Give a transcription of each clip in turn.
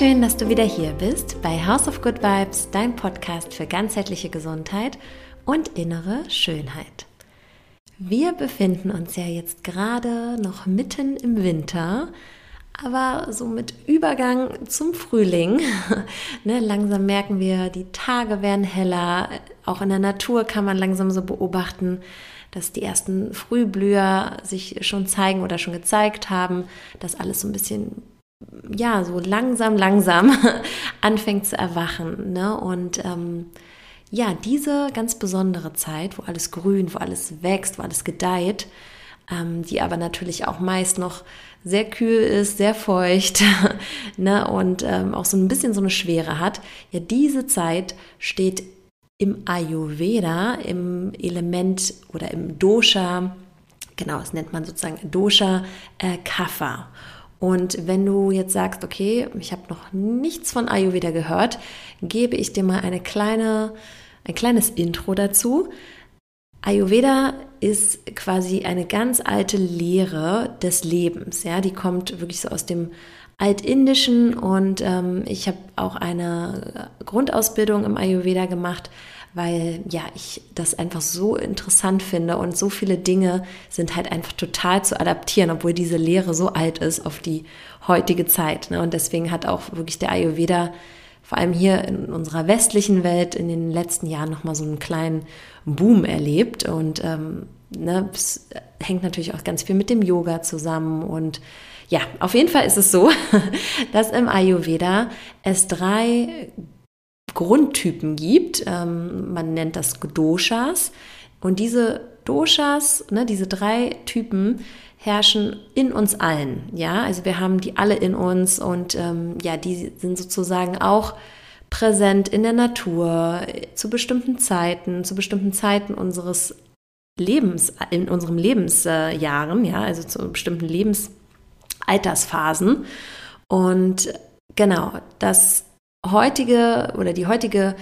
Schön, dass du wieder hier bist bei House of Good Vibes, dein Podcast für ganzheitliche Gesundheit und innere Schönheit. Wir befinden uns ja jetzt gerade noch mitten im Winter, aber so mit Übergang zum Frühling. ne, langsam merken wir, die Tage werden heller. Auch in der Natur kann man langsam so beobachten, dass die ersten Frühblüher sich schon zeigen oder schon gezeigt haben, dass alles so ein bisschen ja, so langsam, langsam anfängt zu erwachen. Ne? Und ähm, ja, diese ganz besondere Zeit, wo alles grün, wo alles wächst, wo alles gedeiht, ähm, die aber natürlich auch meist noch sehr kühl ist, sehr feucht ne, und ähm, auch so ein bisschen so eine Schwere hat. Ja, diese Zeit steht im Ayurveda, im Element oder im Dosha, genau, das nennt man sozusagen Dosha äh, Kapha. Und wenn du jetzt sagst, okay, ich habe noch nichts von Ayurveda gehört, gebe ich dir mal eine kleine, ein kleines Intro dazu. Ayurveda ist quasi eine ganz alte Lehre des Lebens. Ja, die kommt wirklich so aus dem Altindischen und ähm, ich habe auch eine Grundausbildung im Ayurveda gemacht weil ja, ich das einfach so interessant finde und so viele Dinge sind halt einfach total zu adaptieren, obwohl diese Lehre so alt ist auf die heutige Zeit. Ne? Und deswegen hat auch wirklich der Ayurveda vor allem hier in unserer westlichen Welt in den letzten Jahren nochmal so einen kleinen Boom erlebt und ähm, ne, es hängt natürlich auch ganz viel mit dem Yoga zusammen und ja, auf jeden Fall ist es so, dass im Ayurveda es drei Grundtypen gibt. Ähm, man nennt das Doshas. Und diese Doshas, ne, diese drei Typen, herrschen in uns allen. Ja, also wir haben die alle in uns und ähm, ja, die sind sozusagen auch präsent in der Natur zu bestimmten Zeiten, zu bestimmten Zeiten unseres Lebens, in unserem Lebensjahren, ja, also zu bestimmten Lebensaltersphasen. Und genau, das heutige oder die heutige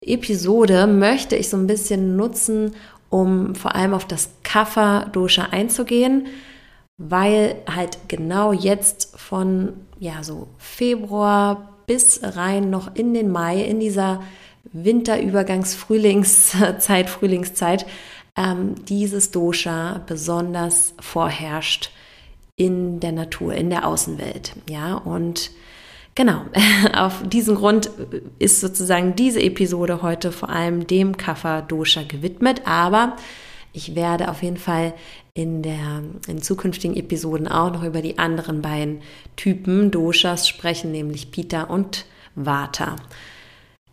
Episode möchte ich so ein bisschen nutzen, um vor allem auf das Kapha-Dosha einzugehen, weil halt genau jetzt von ja so Februar bis rein noch in den Mai, in dieser Winterübergangs-Frühlingszeit, Frühlingszeit, ähm, dieses Dosha besonders vorherrscht in der Natur, in der Außenwelt. Ja, und Genau, auf diesen Grund ist sozusagen diese Episode heute vor allem dem Kapha Dosha gewidmet, aber ich werde auf jeden Fall in, der, in zukünftigen Episoden auch noch über die anderen beiden Typen Doshas sprechen, nämlich Pita und Vata.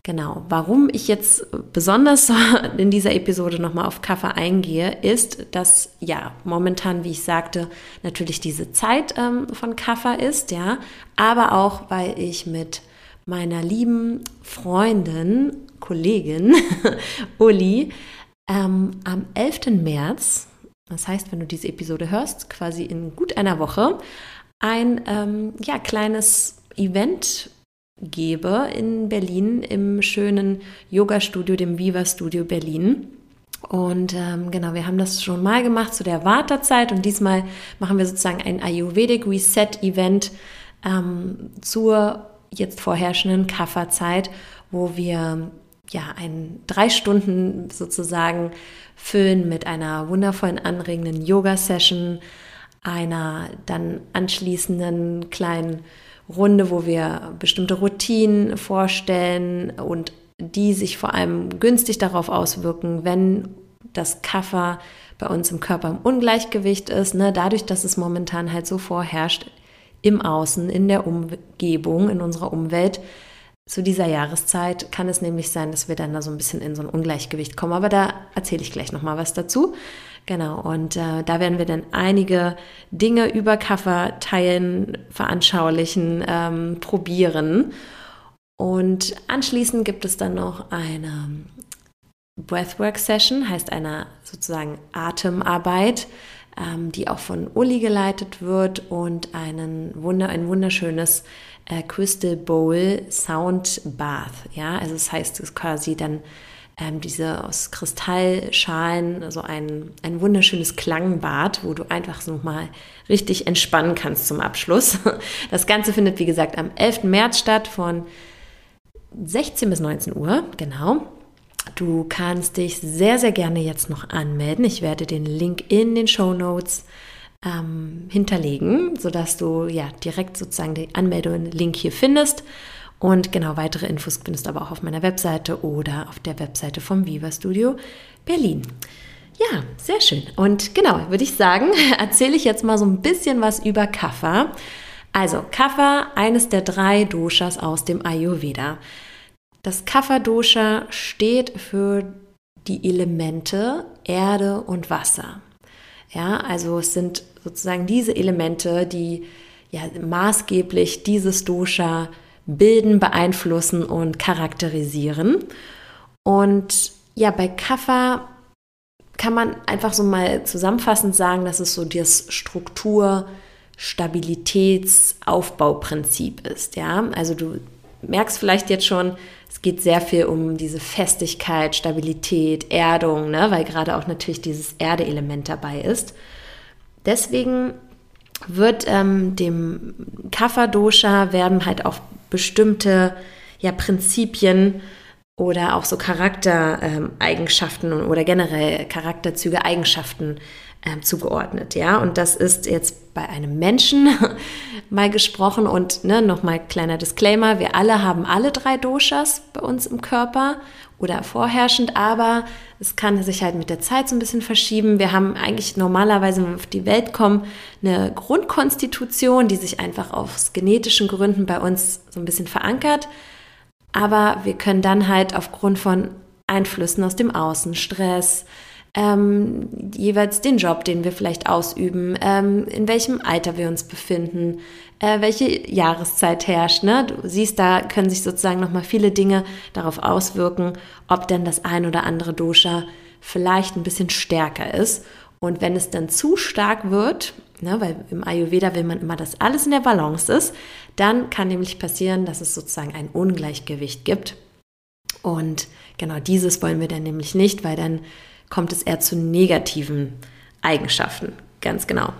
Genau, warum ich jetzt besonders in dieser Episode nochmal auf Kaffee eingehe, ist, dass ja momentan, wie ich sagte, natürlich diese Zeit ähm, von Kaffee ist, ja, aber auch, weil ich mit meiner lieben Freundin, Kollegin Uli ähm, am 11. März, das heißt, wenn du diese Episode hörst, quasi in gut einer Woche, ein ähm, ja, kleines Event gebe in Berlin im schönen Yoga-Studio, dem Viva Studio Berlin. Und ähm, genau, wir haben das schon mal gemacht zu der Wartezeit und diesmal machen wir sozusagen ein Ayurvedic Reset Event ähm, zur jetzt vorherrschenden Kafferzeit, wo wir ja ein drei Stunden sozusagen füllen mit einer wundervollen anregenden Yoga Session, einer dann anschließenden kleinen Runde, wo wir bestimmte Routinen vorstellen und die sich vor allem günstig darauf auswirken, wenn das Kaffer bei uns im Körper im Ungleichgewicht ist, ne, dadurch, dass es momentan halt so vorherrscht im Außen, in der Umgebung, in unserer Umwelt. Zu dieser Jahreszeit kann es nämlich sein, dass wir dann da so ein bisschen in so ein Ungleichgewicht kommen. Aber da erzähle ich gleich nochmal was dazu. Genau, und äh, da werden wir dann einige Dinge über Kaffer teilen, veranschaulichen, ähm, probieren. Und anschließend gibt es dann noch eine Breathwork-Session, heißt eine sozusagen Atemarbeit, ähm, die auch von Uli geleitet wird und einen Wunder, ein wunderschönes äh, Crystal Bowl Sound Bath. Ja, also es das heißt es quasi dann ähm, diese aus Kristallschalen, also ein, ein wunderschönes Klangbad, wo du einfach so mal richtig entspannen kannst zum Abschluss. Das Ganze findet, wie gesagt, am 11. März statt von 16 bis 19 Uhr, genau. Du kannst dich sehr, sehr gerne jetzt noch anmelden. Ich werde den Link in den Show Notes ähm, hinterlegen, sodass du ja direkt sozusagen den Anmeldung-Link hier findest. Und genau weitere Infos findest du aber auch auf meiner Webseite oder auf der Webseite vom Viva Studio Berlin. Ja, sehr schön. Und genau, würde ich sagen, erzähle ich jetzt mal so ein bisschen was über Kapha. Also Kapha, eines der drei Doshas aus dem Ayurveda. Das Kapha-Dosha steht für die Elemente Erde und Wasser. Ja, also es sind sozusagen diese Elemente, die ja maßgeblich dieses Dosha bilden, beeinflussen und charakterisieren. Und ja, bei Kapha kann man einfach so mal zusammenfassend sagen, dass es so das Struktur, Stabilitäts, Aufbauprinzip ist. Ja, also du merkst vielleicht jetzt schon, es geht sehr viel um diese Festigkeit, Stabilität, Erdung, ne? weil gerade auch natürlich dieses Erdeelement dabei ist. Deswegen wird ähm, dem Kapha-Dosha werden halt auch bestimmte ja, Prinzipien oder auch so Charaktereigenschaften oder generell Charakterzüge, Eigenschaften äh, zugeordnet. Ja, und das ist jetzt bei einem Menschen mal gesprochen und ne, nochmal kleiner Disclaimer: Wir alle haben alle drei Doshas bei uns im Körper oder vorherrschend, aber es kann sich halt mit der Zeit so ein bisschen verschieben. Wir haben eigentlich normalerweise, wenn wir auf die Welt kommen, eine Grundkonstitution, die sich einfach aus genetischen Gründen bei uns so ein bisschen verankert. Aber wir können dann halt aufgrund von Einflüssen aus dem Außen, Stress, ähm, jeweils den Job, den wir vielleicht ausüben, ähm, in welchem Alter wir uns befinden, äh, welche Jahreszeit herrscht. Ne? Du siehst, da können sich sozusagen nochmal viele Dinge darauf auswirken, ob denn das ein oder andere Dosha vielleicht ein bisschen stärker ist. Und wenn es dann zu stark wird, ne, weil im Ayurveda will man immer, dass alles in der Balance ist, dann kann nämlich passieren, dass es sozusagen ein Ungleichgewicht gibt. Und genau dieses wollen wir dann nämlich nicht, weil dann kommt es eher zu negativen Eigenschaften. Ganz genau.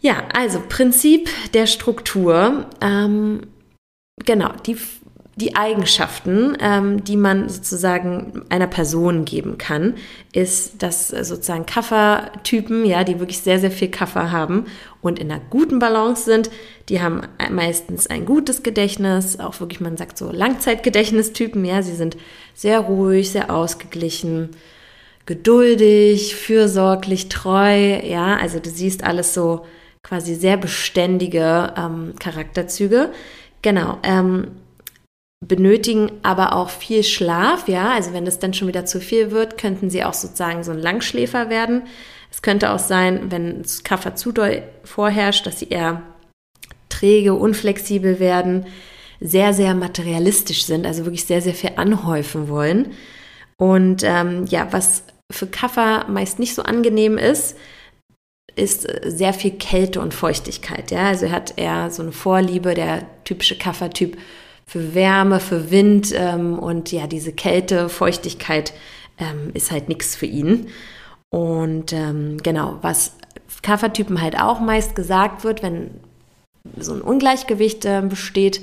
Ja, also Prinzip der Struktur. Ähm, genau, die, die Eigenschaften, ähm, die man sozusagen einer Person geben kann, ist, dass sozusagen Kaffertypen, ja, die wirklich sehr, sehr viel Kaffer haben und in einer guten Balance sind, die haben meistens ein gutes Gedächtnis, auch wirklich, man sagt so Langzeitgedächtnistypen, ja, sie sind sehr ruhig, sehr ausgeglichen, geduldig, fürsorglich, treu, ja, also du siehst alles so quasi sehr beständige ähm, Charakterzüge. Genau, ähm, benötigen aber auch viel Schlaf, ja, also wenn das dann schon wieder zu viel wird, könnten sie auch sozusagen so ein Langschläfer werden. Es könnte auch sein, wenn Kaffer zu doll vorherrscht, dass sie eher träge, unflexibel werden, sehr, sehr materialistisch sind, also wirklich sehr, sehr viel anhäufen wollen. Und ähm, ja, was für Kaffer meist nicht so angenehm ist, ist sehr viel Kälte und Feuchtigkeit. Ja? Also er hat eher so eine Vorliebe, der typische Kaffertyp für Wärme, für Wind ähm, und ja, diese Kälte, Feuchtigkeit ähm, ist halt nichts für ihn. Und ähm, genau, was Kaffertypen halt auch meist gesagt wird, wenn so ein Ungleichgewicht äh, besteht,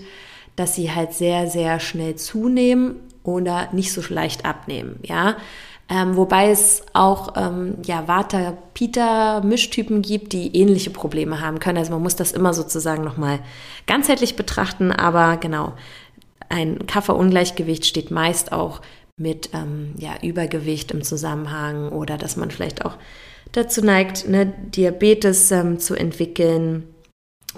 dass sie halt sehr, sehr schnell zunehmen oder nicht so leicht abnehmen. Ja, ähm, wobei es auch ähm, ja, Vata-Pita-Mischtypen gibt, die ähnliche Probleme haben können. Also man muss das immer sozusagen nochmal ganzheitlich betrachten, aber genau, ein Kafferungleichgewicht steht meist auch mit ähm, ja, Übergewicht im Zusammenhang oder dass man vielleicht auch dazu neigt, ne, Diabetes ähm, zu entwickeln.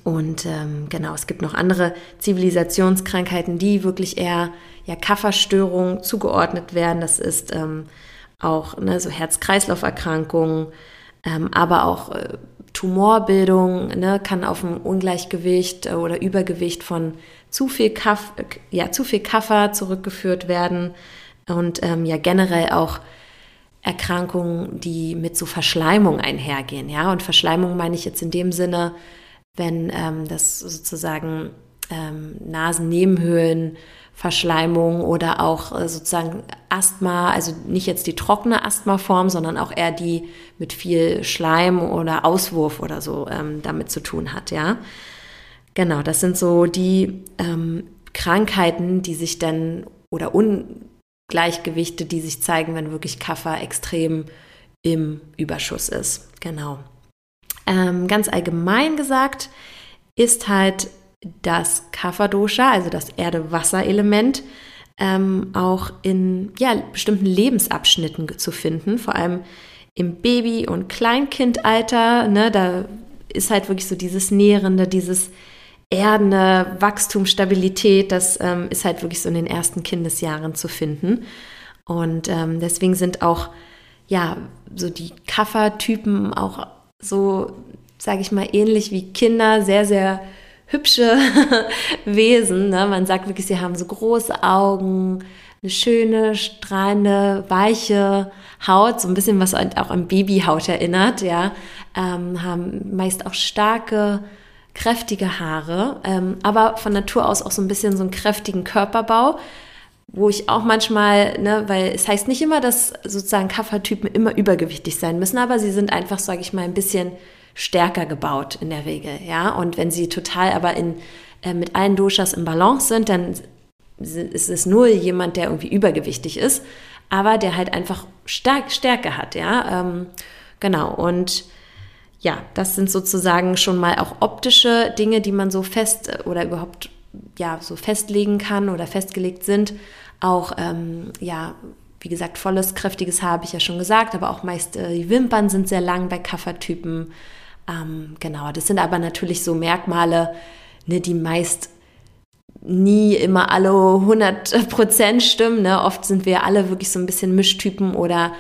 Und ähm, genau, es gibt noch andere Zivilisationskrankheiten, die wirklich eher ja, Kafferstörungen zugeordnet werden. Das ist ähm, auch ne, so Herz-Kreislauf-Erkrankungen, ähm, aber auch äh, Tumorbildung ne, kann auf ein Ungleichgewicht äh, oder Übergewicht von zu viel, Kaff, äh, ja, zu viel Kaffer zurückgeführt werden und ähm, ja generell auch Erkrankungen, die mit so Verschleimung einhergehen. Ja, und Verschleimung meine ich jetzt in dem Sinne, wenn ähm, das sozusagen ähm, Nasennebenhöhlen, Verschleimung oder auch äh, sozusagen Asthma, also nicht jetzt die trockene Asthmaform, sondern auch eher die mit viel Schleim oder Auswurf oder so ähm, damit zu tun hat, ja. Genau, das sind so die ähm, Krankheiten, die sich dann oder Ungleichgewichte, die sich zeigen, wenn wirklich Kaffer extrem im Überschuss ist. Genau. Ähm, ganz allgemein gesagt ist halt das Kapha-Dosha, also das Erde-Wasser-Element, ähm, auch in ja, bestimmten Lebensabschnitten zu finden, vor allem im Baby- und Kleinkindalter. Ne, da ist halt wirklich so dieses Nährende, dieses erdende Wachstum, Stabilität, das ähm, ist halt wirklich so in den ersten Kindesjahren zu finden. Und ähm, deswegen sind auch, ja, so die Kaffertypen auch so, sage ich mal, ähnlich wie Kinder, sehr, sehr hübsche Wesen. Ne? Man sagt wirklich, sie haben so große Augen, eine schöne, strahlende, weiche Haut, so ein bisschen was auch an Babyhaut erinnert, ja, ähm, haben meist auch starke kräftige Haare, ähm, aber von Natur aus auch so ein bisschen so einen kräftigen Körperbau, wo ich auch manchmal, ne, weil es heißt nicht immer, dass sozusagen Kaffertypen immer übergewichtig sein müssen, aber sie sind einfach, sage ich mal, ein bisschen stärker gebaut in der Regel, ja. Und wenn sie total aber in, äh, mit allen Doshas im Balance sind, dann ist es nur jemand, der irgendwie übergewichtig ist, aber der halt einfach stark Stärke hat, ja. Ähm, genau. Und ja, das sind sozusagen schon mal auch optische Dinge, die man so fest äh, oder überhaupt ja so festlegen kann oder festgelegt sind. Auch ähm, ja, wie gesagt, volles, kräftiges Haar habe ich ja schon gesagt, aber auch meist äh, die Wimpern sind sehr lang bei Kaffertypen. Ähm, genau, das sind aber natürlich so Merkmale, ne, die meist nie immer alle 100% stimmen. Ne? Oft sind wir alle wirklich so ein bisschen Mischtypen oder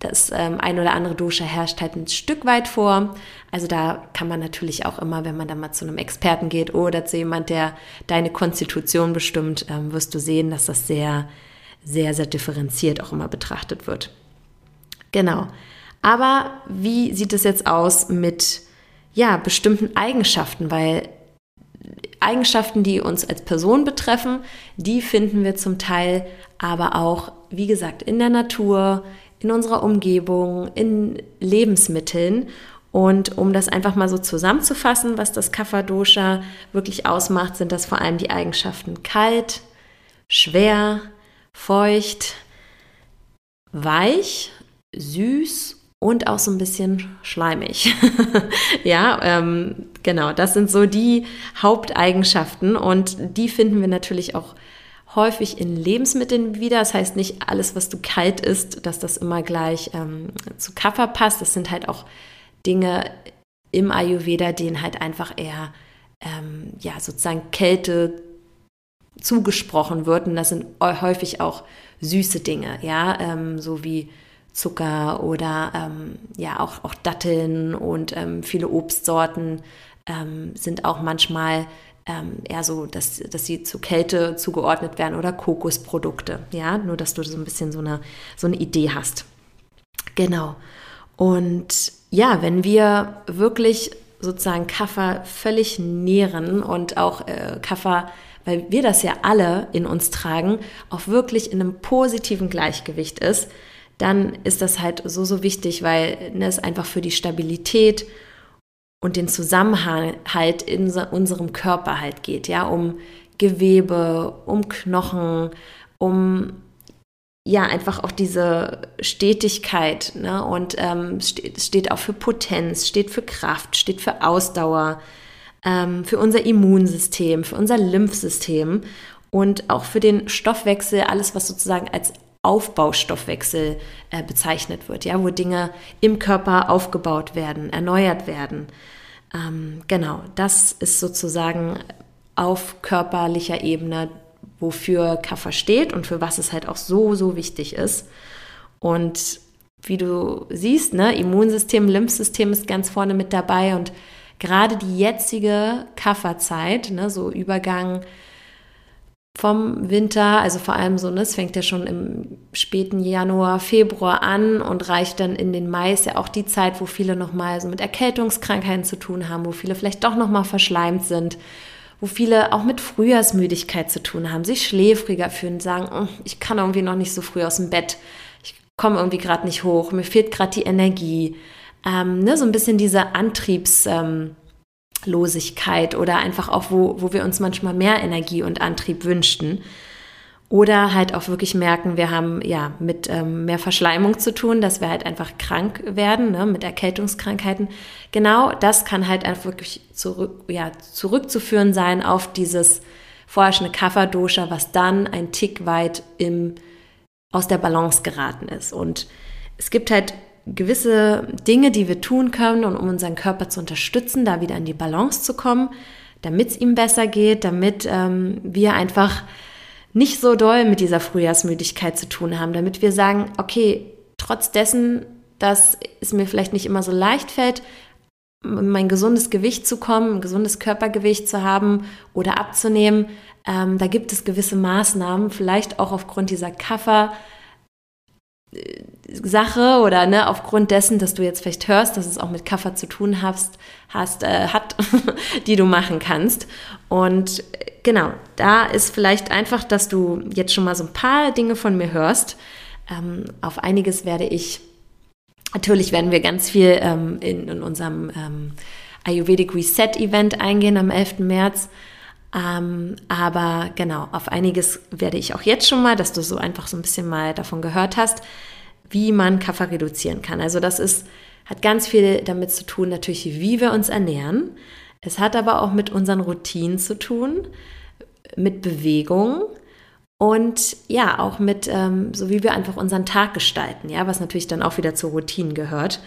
das ähm, ein oder andere Dosha herrscht halt ein Stück weit vor. Also da kann man natürlich auch immer, wenn man dann mal zu einem Experten geht oder zu jemand, der deine Konstitution bestimmt, ähm, wirst du sehen, dass das sehr, sehr, sehr differenziert auch immer betrachtet wird. Genau. Aber wie sieht es jetzt aus mit ja, bestimmten Eigenschaften? Weil Eigenschaften, die uns als Person betreffen, die finden wir zum Teil aber auch, wie gesagt, in der Natur, in unserer Umgebung, in Lebensmitteln. Und um das einfach mal so zusammenzufassen, was das Kapha-Dosha wirklich ausmacht, sind das vor allem die Eigenschaften kalt, schwer, feucht, weich, süß und auch so ein bisschen schleimig. ja, ähm, genau, das sind so die Haupteigenschaften und die finden wir natürlich auch häufig in Lebensmitteln wieder. Das heißt nicht alles, was du kalt isst, dass das immer gleich ähm, zu Kapha passt. Das sind halt auch Dinge im Ayurveda, denen halt einfach eher ähm, ja sozusagen Kälte zugesprochen wird. Und das sind häufig auch süße Dinge, ja, ähm, so wie Zucker oder ähm, ja auch, auch Datteln und ähm, viele Obstsorten ähm, sind auch manchmal ähm, eher so, dass, dass sie zu Kälte zugeordnet werden oder Kokosprodukte. Ja, nur dass du so ein bisschen so eine, so eine Idee hast. Genau. Und ja, wenn wir wirklich sozusagen Kaffer völlig nähren und auch äh, Kaffer, weil wir das ja alle in uns tragen, auch wirklich in einem positiven Gleichgewicht ist, dann ist das halt so, so wichtig, weil ne, es einfach für die Stabilität und den Zusammenhalt in unserem Körper halt geht, ja, um Gewebe, um Knochen, um ja einfach auch diese Stetigkeit, ne? Und ähm, steht, steht auch für Potenz, steht für Kraft, steht für Ausdauer, ähm, für unser Immunsystem, für unser Lymphsystem und auch für den Stoffwechsel, alles was sozusagen als Aufbaustoffwechsel äh, bezeichnet wird, ja, wo Dinge im Körper aufgebaut werden, erneuert werden. Ähm, genau, das ist sozusagen auf körperlicher Ebene, wofür Kaffer steht und für was es halt auch so, so wichtig ist. Und wie du siehst, ne, Immunsystem, Lymphsystem ist ganz vorne mit dabei und gerade die jetzige Kafferzeit, ne, so Übergang vom Winter, also vor allem so, ne, es fängt ja schon im späten Januar, Februar an und reicht dann in den Mai, ist ja auch die Zeit, wo viele nochmal so mit Erkältungskrankheiten zu tun haben, wo viele vielleicht doch nochmal verschleimt sind, wo viele auch mit Frühjahrsmüdigkeit zu tun haben, sich schläfriger fühlen, sagen, oh, ich kann irgendwie noch nicht so früh aus dem Bett, ich komme irgendwie gerade nicht hoch, mir fehlt gerade die Energie. Ähm, ne, so ein bisschen diese Antriebslosigkeit ähm, oder einfach auch, wo, wo wir uns manchmal mehr Energie und Antrieb wünschten. Oder halt auch wirklich merken, wir haben ja mit ähm, mehr Verschleimung zu tun, dass wir halt einfach krank werden, ne, mit Erkältungskrankheiten. Genau das kann halt einfach wirklich zurück, ja, zurückzuführen sein auf dieses vorherrschende Kapha-Dosha, was dann ein Tick weit im, aus der Balance geraten ist. Und es gibt halt gewisse Dinge, die wir tun können, um unseren Körper zu unterstützen, da wieder in die Balance zu kommen, damit es ihm besser geht, damit ähm, wir einfach nicht so doll mit dieser Frühjahrsmüdigkeit zu tun haben, damit wir sagen, okay, trotz dessen, dass es mir vielleicht nicht immer so leicht fällt, mein gesundes Gewicht zu kommen, ein gesundes Körpergewicht zu haben oder abzunehmen, ähm, da gibt es gewisse Maßnahmen, vielleicht auch aufgrund dieser Kaffer. Sache oder ne, aufgrund dessen, dass du jetzt vielleicht hörst, dass es auch mit Kaffer zu tun hast, hast äh, hat, die du machen kannst. Und genau, da ist vielleicht einfach, dass du jetzt schon mal so ein paar Dinge von mir hörst. Ähm, auf einiges werde ich, natürlich werden wir ganz viel ähm, in, in, unserem ähm, Ayurvedic Reset Event eingehen am 11. März. Ähm, aber genau, auf einiges werde ich auch jetzt schon mal, dass du so einfach so ein bisschen mal davon gehört hast, wie man Kaffer reduzieren kann. Also das ist, hat ganz viel damit zu tun, natürlich, wie wir uns ernähren. Es hat aber auch mit unseren Routinen zu tun, mit Bewegung und ja, auch mit, ähm, so wie wir einfach unseren Tag gestalten, ja, was natürlich dann auch wieder zur Routine gehört.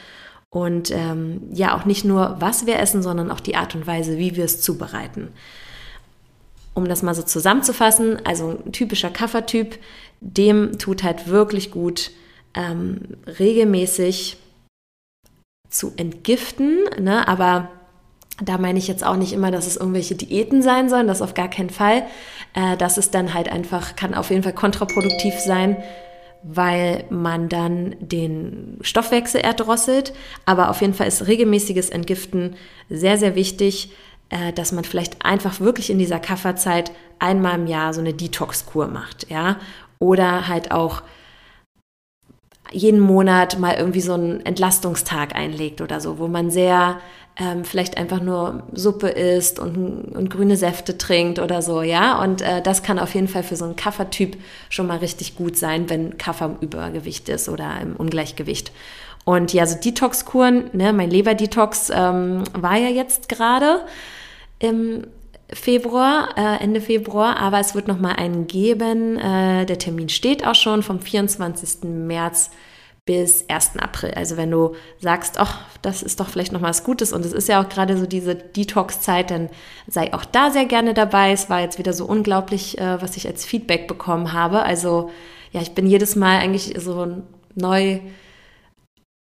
Und ähm, ja, auch nicht nur, was wir essen, sondern auch die Art und Weise, wie wir es zubereiten. Um das mal so zusammenzufassen, also ein typischer Kaffertyp, dem tut halt wirklich gut, ähm, regelmäßig zu entgiften, ne? aber da meine ich jetzt auch nicht immer, dass es irgendwelche Diäten sein sollen, das auf gar keinen Fall. Äh, das ist dann halt einfach, kann auf jeden Fall kontraproduktiv sein, weil man dann den Stoffwechsel erdrosselt. Aber auf jeden Fall ist regelmäßiges Entgiften sehr, sehr wichtig, äh, dass man vielleicht einfach wirklich in dieser Kafferzeit einmal im Jahr so eine Detox-Kur macht, ja. Oder halt auch jeden Monat mal irgendwie so einen Entlastungstag einlegt oder so, wo man sehr ähm, vielleicht einfach nur Suppe isst und, und grüne Säfte trinkt oder so, ja. Und äh, das kann auf jeden Fall für so einen Kaffertyp schon mal richtig gut sein, wenn Kaffer im Übergewicht ist oder im Ungleichgewicht. Und ja, so Detox-Kuren, ne, mein Leber-Detox ähm, war ja jetzt gerade im Februar, äh, Ende Februar, aber es wird noch mal einen geben. Äh, der Termin steht auch schon vom 24. März bis 1. April. Also wenn du sagst, ach, das ist doch vielleicht noch mal was Gutes und es ist ja auch gerade so diese Detox-Zeit, dann sei auch da sehr gerne dabei. Es war jetzt wieder so unglaublich, äh, was ich als Feedback bekommen habe. Also ja, ich bin jedes Mal eigentlich so neu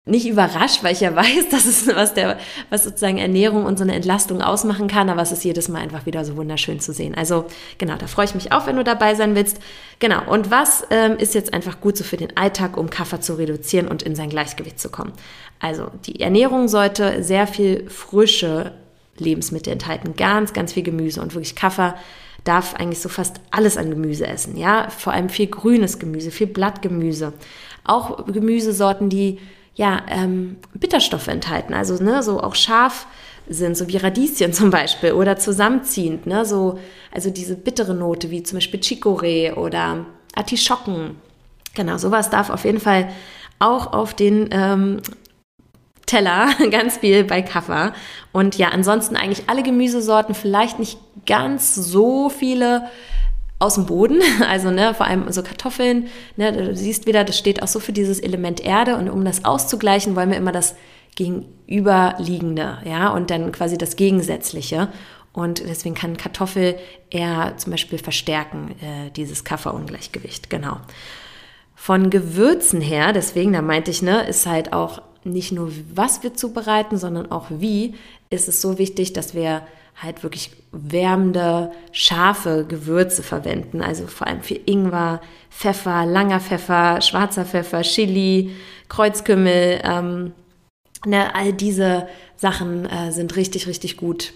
nicht überrascht, weil ich ja weiß, dass es was der, was sozusagen Ernährung und so eine Entlastung ausmachen kann, aber es ist jedes Mal einfach wieder so wunderschön zu sehen. Also genau, da freue ich mich auch, wenn du dabei sein willst. Genau. Und was ähm, ist jetzt einfach gut so für den Alltag, um Kaffer zu reduzieren und in sein Gleichgewicht zu kommen? Also die Ernährung sollte sehr viel frische Lebensmittel enthalten, ganz, ganz viel Gemüse und wirklich Kaffer darf eigentlich so fast alles an Gemüse essen, ja, vor allem viel grünes Gemüse, viel Blattgemüse, auch Gemüsesorten, die ja, ähm, Bitterstoffe enthalten, also ne, so auch scharf sind, so wie Radieschen zum Beispiel oder zusammenziehend, ne, so, also diese bittere Note wie zum Beispiel Chicorée oder Artischocken. Genau, sowas darf auf jeden Fall auch auf den ähm, Teller, ganz viel bei Kaffer. Und ja, ansonsten eigentlich alle Gemüsesorten, vielleicht nicht ganz so viele aus dem Boden, also ne, vor allem so Kartoffeln, ne, du siehst wieder, das steht auch so für dieses Element Erde und um das auszugleichen, wollen wir immer das Gegenüberliegende, ja, und dann quasi das Gegensätzliche. Und deswegen kann Kartoffel eher zum Beispiel verstärken, äh, dieses Kafferungleichgewicht, genau. Von Gewürzen her, deswegen, da meinte ich, ne, ist halt auch nicht nur, was wir zubereiten, sondern auch wie, ist es so wichtig, dass wir halt wirklich wärmende, scharfe Gewürze verwenden. Also vor allem für Ingwer, Pfeffer, langer Pfeffer, schwarzer Pfeffer, Chili, Kreuzkümmel. Ähm, ne, all diese Sachen äh, sind richtig, richtig gut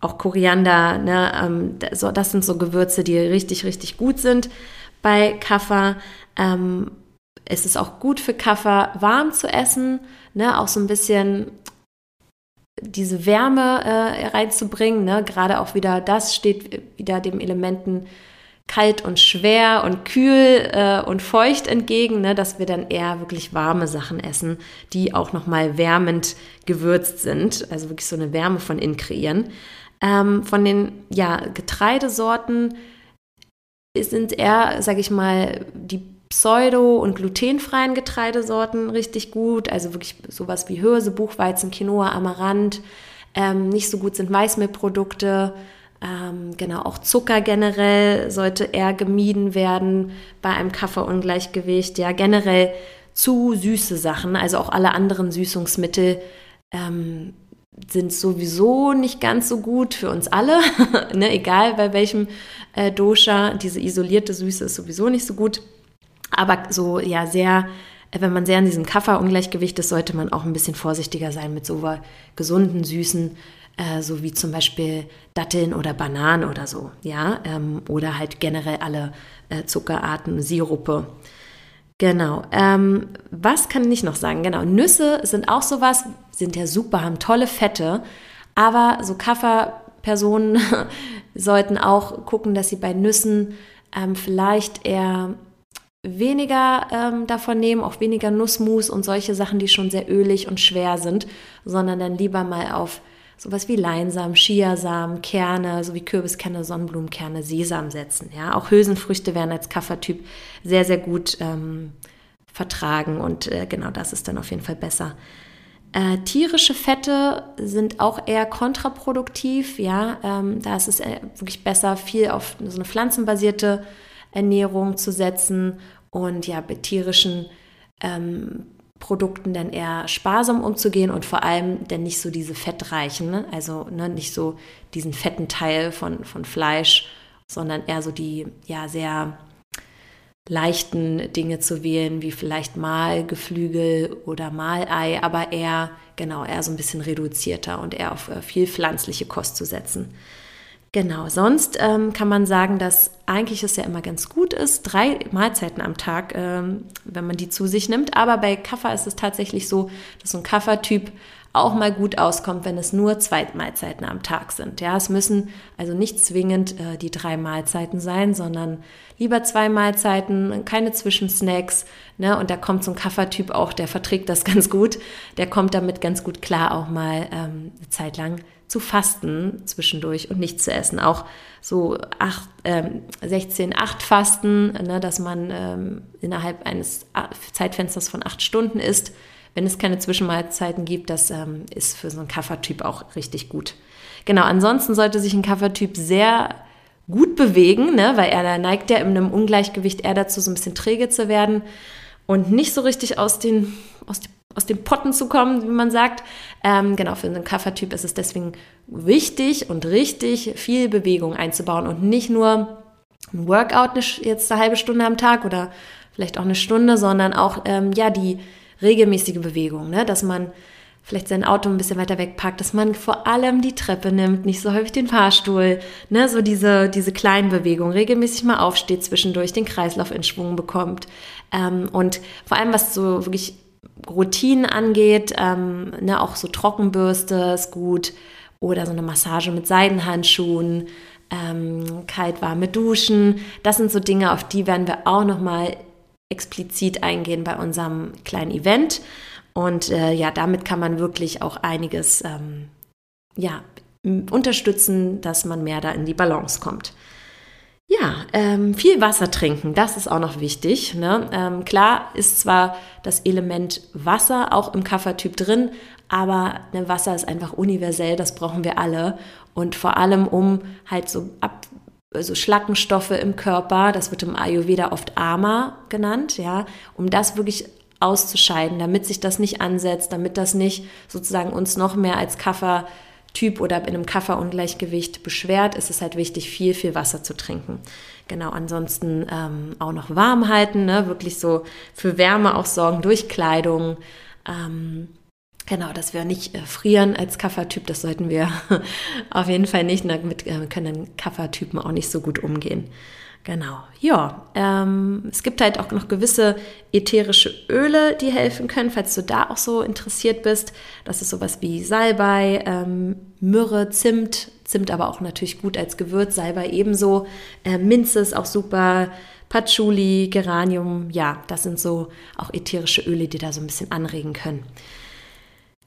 auch Koriander, ne, ähm, das sind so Gewürze, die richtig, richtig gut sind bei Kaffer. Ähm, es ist auch gut für Kaffer, warm zu essen, ne, auch so ein bisschen diese Wärme äh, reinzubringen. Ne? Gerade auch wieder, das steht wieder dem Elementen kalt und schwer und kühl äh, und feucht entgegen, ne? dass wir dann eher wirklich warme Sachen essen, die auch nochmal wärmend gewürzt sind, also wirklich so eine Wärme von innen kreieren. Ähm, von den ja, Getreidesorten sind eher, sage ich mal, die pseudo- und glutenfreien Getreidesorten richtig gut. Also wirklich sowas wie Hirse, Buchweizen, Quinoa, Amaranth. Ähm, nicht so gut sind Weißmehlprodukte. Ähm, genau, auch Zucker generell sollte eher gemieden werden bei einem Kaffeeungleichgewicht. Ja, generell zu süße Sachen, also auch alle anderen Süßungsmittel ähm, sind sowieso nicht ganz so gut für uns alle, ne? egal bei welchem äh, Dosha. Diese isolierte Süße ist sowieso nicht so gut. Aber so, ja, sehr, wenn man sehr an diesem Kafferungleichgewicht ist, sollte man auch ein bisschen vorsichtiger sein mit so gesunden, süßen, äh, so wie zum Beispiel Datteln oder Bananen oder so, ja, ähm, oder halt generell alle äh, Zuckerarten, Sirupe. Genau. Ähm, was kann ich noch sagen? Genau, Nüsse sind auch sowas, sind ja super, haben tolle Fette, aber so Kafferpersonen sollten auch gucken, dass sie bei Nüssen ähm, vielleicht eher weniger ähm, davon nehmen, auch weniger Nussmus und solche Sachen, die schon sehr ölig und schwer sind, sondern dann lieber mal auf sowas wie Leinsamen, Chiasamen, Kerne, sowie Kürbiskerne, Sonnenblumenkerne, Sesam setzen. Ja, auch Hülsenfrüchte werden als Kaffertyp sehr, sehr gut ähm, vertragen und äh, genau das ist dann auf jeden Fall besser. Äh, tierische Fette sind auch eher kontraproduktiv. Ja, ähm, da ist es äh, wirklich besser, viel auf so eine pflanzenbasierte Ernährung zu setzen und ja, mit tierischen ähm, Produkten dann eher sparsam umzugehen und vor allem dann nicht so diese fettreichen, ne? also ne, nicht so diesen fetten Teil von, von Fleisch, sondern eher so die ja sehr leichten Dinge zu wählen, wie vielleicht mal Geflügel oder Malei, aber eher genau eher so ein bisschen reduzierter und eher auf äh, viel pflanzliche Kost zu setzen. Genau, sonst ähm, kann man sagen, dass eigentlich es ja immer ganz gut ist, drei Mahlzeiten am Tag, ähm, wenn man die zu sich nimmt. Aber bei Kaffer ist es tatsächlich so, dass so ein Kaffertyp auch mal gut auskommt, wenn es nur zwei Mahlzeiten am Tag sind. Ja, es müssen also nicht zwingend äh, die drei Mahlzeiten sein, sondern lieber zwei Mahlzeiten, keine Zwischensnacks. Ne? Und da kommt so ein Kaffertyp auch, der verträgt das ganz gut. Der kommt damit ganz gut klar, auch mal ähm, eine Zeit lang zu fasten zwischendurch und nichts zu essen. Auch so 8, ähm, 16, 8 Fasten, ne, dass man ähm, innerhalb eines Zeitfensters von acht Stunden isst. Wenn es keine Zwischenmahlzeiten gibt, das ähm, ist für so einen Kaffertyp auch richtig gut. Genau, ansonsten sollte sich ein Kaffertyp sehr gut bewegen, ne, weil er neigt ja in einem Ungleichgewicht eher dazu, so ein bisschen träge zu werden und nicht so richtig aus den, aus den aus den Potten zu kommen, wie man sagt. Ähm, genau, für einen Kaffertyp ist es deswegen wichtig und richtig, viel Bewegung einzubauen und nicht nur ein Workout jetzt eine halbe Stunde am Tag oder vielleicht auch eine Stunde, sondern auch ähm, ja die regelmäßige Bewegung, ne? dass man vielleicht sein Auto ein bisschen weiter wegpackt, dass man vor allem die Treppe nimmt, nicht so häufig den Fahrstuhl, ne, so diese, diese kleinen Bewegungen, regelmäßig mal aufsteht zwischendurch, den Kreislauf in Schwung bekommt. Ähm, und vor allem, was so wirklich Routinen angeht, ähm, ne, auch so Trockenbürste ist gut oder so eine Massage mit Seidenhandschuhen, ähm, kalt-warme Duschen. Das sind so Dinge, auf die werden wir auch nochmal explizit eingehen bei unserem kleinen Event. Und äh, ja, damit kann man wirklich auch einiges ähm, ja, unterstützen, dass man mehr da in die Balance kommt. Ja, ähm, viel Wasser trinken, das ist auch noch wichtig. Ne? Ähm, klar ist zwar das Element Wasser auch im Kaffertyp drin, aber ne, Wasser ist einfach universell, das brauchen wir alle. Und vor allem um halt so ab, also Schlackenstoffe im Körper, das wird im Ayurveda oft Ama genannt, ja, um das wirklich auszuscheiden, damit sich das nicht ansetzt, damit das nicht sozusagen uns noch mehr als Kaffer Typ oder in einem Kafferungleichgewicht beschwert, ist es halt wichtig, viel, viel Wasser zu trinken. Genau, ansonsten ähm, auch noch warm halten, ne? wirklich so für Wärme auch sorgen durch Kleidung. Ähm, Genau, dass wir nicht äh, frieren als Kaffertyp, das sollten wir auf jeden Fall nicht. Damit äh, können Kaffertypen auch nicht so gut umgehen. Genau, ja. Ähm, es gibt halt auch noch gewisse ätherische Öle, die helfen können, falls du da auch so interessiert bist. Das ist sowas wie Salbei, ähm, Myrrhe, Zimt, Zimt aber auch natürlich gut als Gewürz, Salbei ebenso. Äh, Minze ist auch super, Patchouli, Geranium, ja, das sind so auch ätherische Öle, die da so ein bisschen anregen können.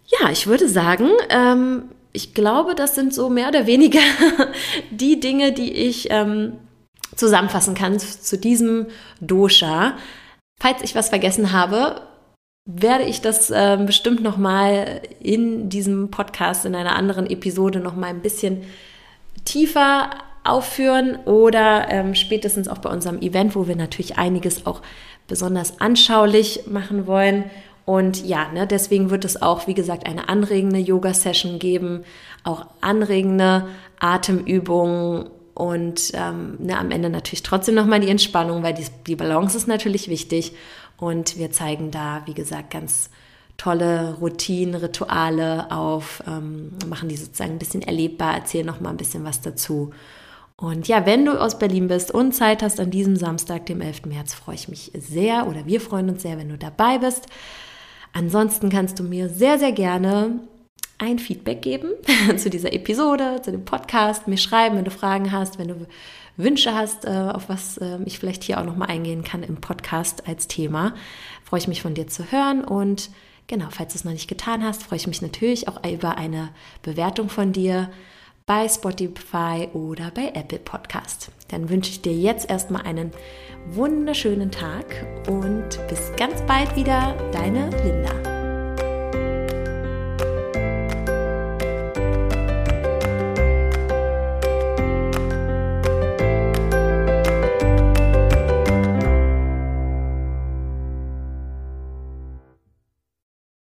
Ja, ich würde sagen, ähm, ich glaube, das sind so mehr oder weniger die Dinge, die ich ähm, zusammenfassen kann zu diesem Dosha. Falls ich was vergessen habe, werde ich das äh, bestimmt noch mal in diesem Podcast in einer anderen Episode noch mal ein bisschen tiefer aufführen oder ähm, spätestens auch bei unserem Event, wo wir natürlich einiges auch besonders anschaulich machen wollen. Und ja, ne, deswegen wird es auch, wie gesagt, eine anregende Yoga-Session geben, auch anregende Atemübungen und ähm, ne, am Ende natürlich trotzdem nochmal die Entspannung, weil die, die Balance ist natürlich wichtig. Und wir zeigen da, wie gesagt, ganz tolle Routinen, Rituale auf, ähm, machen die sozusagen ein bisschen erlebbar, erzählen nochmal ein bisschen was dazu. Und ja, wenn du aus Berlin bist und Zeit hast an diesem Samstag, dem 11. März, freue ich mich sehr oder wir freuen uns sehr, wenn du dabei bist. Ansonsten kannst du mir sehr, sehr gerne ein Feedback geben zu dieser Episode, zu dem Podcast, mir schreiben, wenn du Fragen hast, wenn du Wünsche hast, äh, auf was ähm, ich vielleicht hier auch nochmal eingehen kann im Podcast als Thema. Freue ich mich von dir zu hören. Und genau, falls du es noch nicht getan hast, freue ich mich natürlich auch über eine Bewertung von dir bei Spotify oder bei Apple Podcast. Dann wünsche ich dir jetzt erstmal einen wunderschönen Tag und bis ganz bald wieder, deine Linda.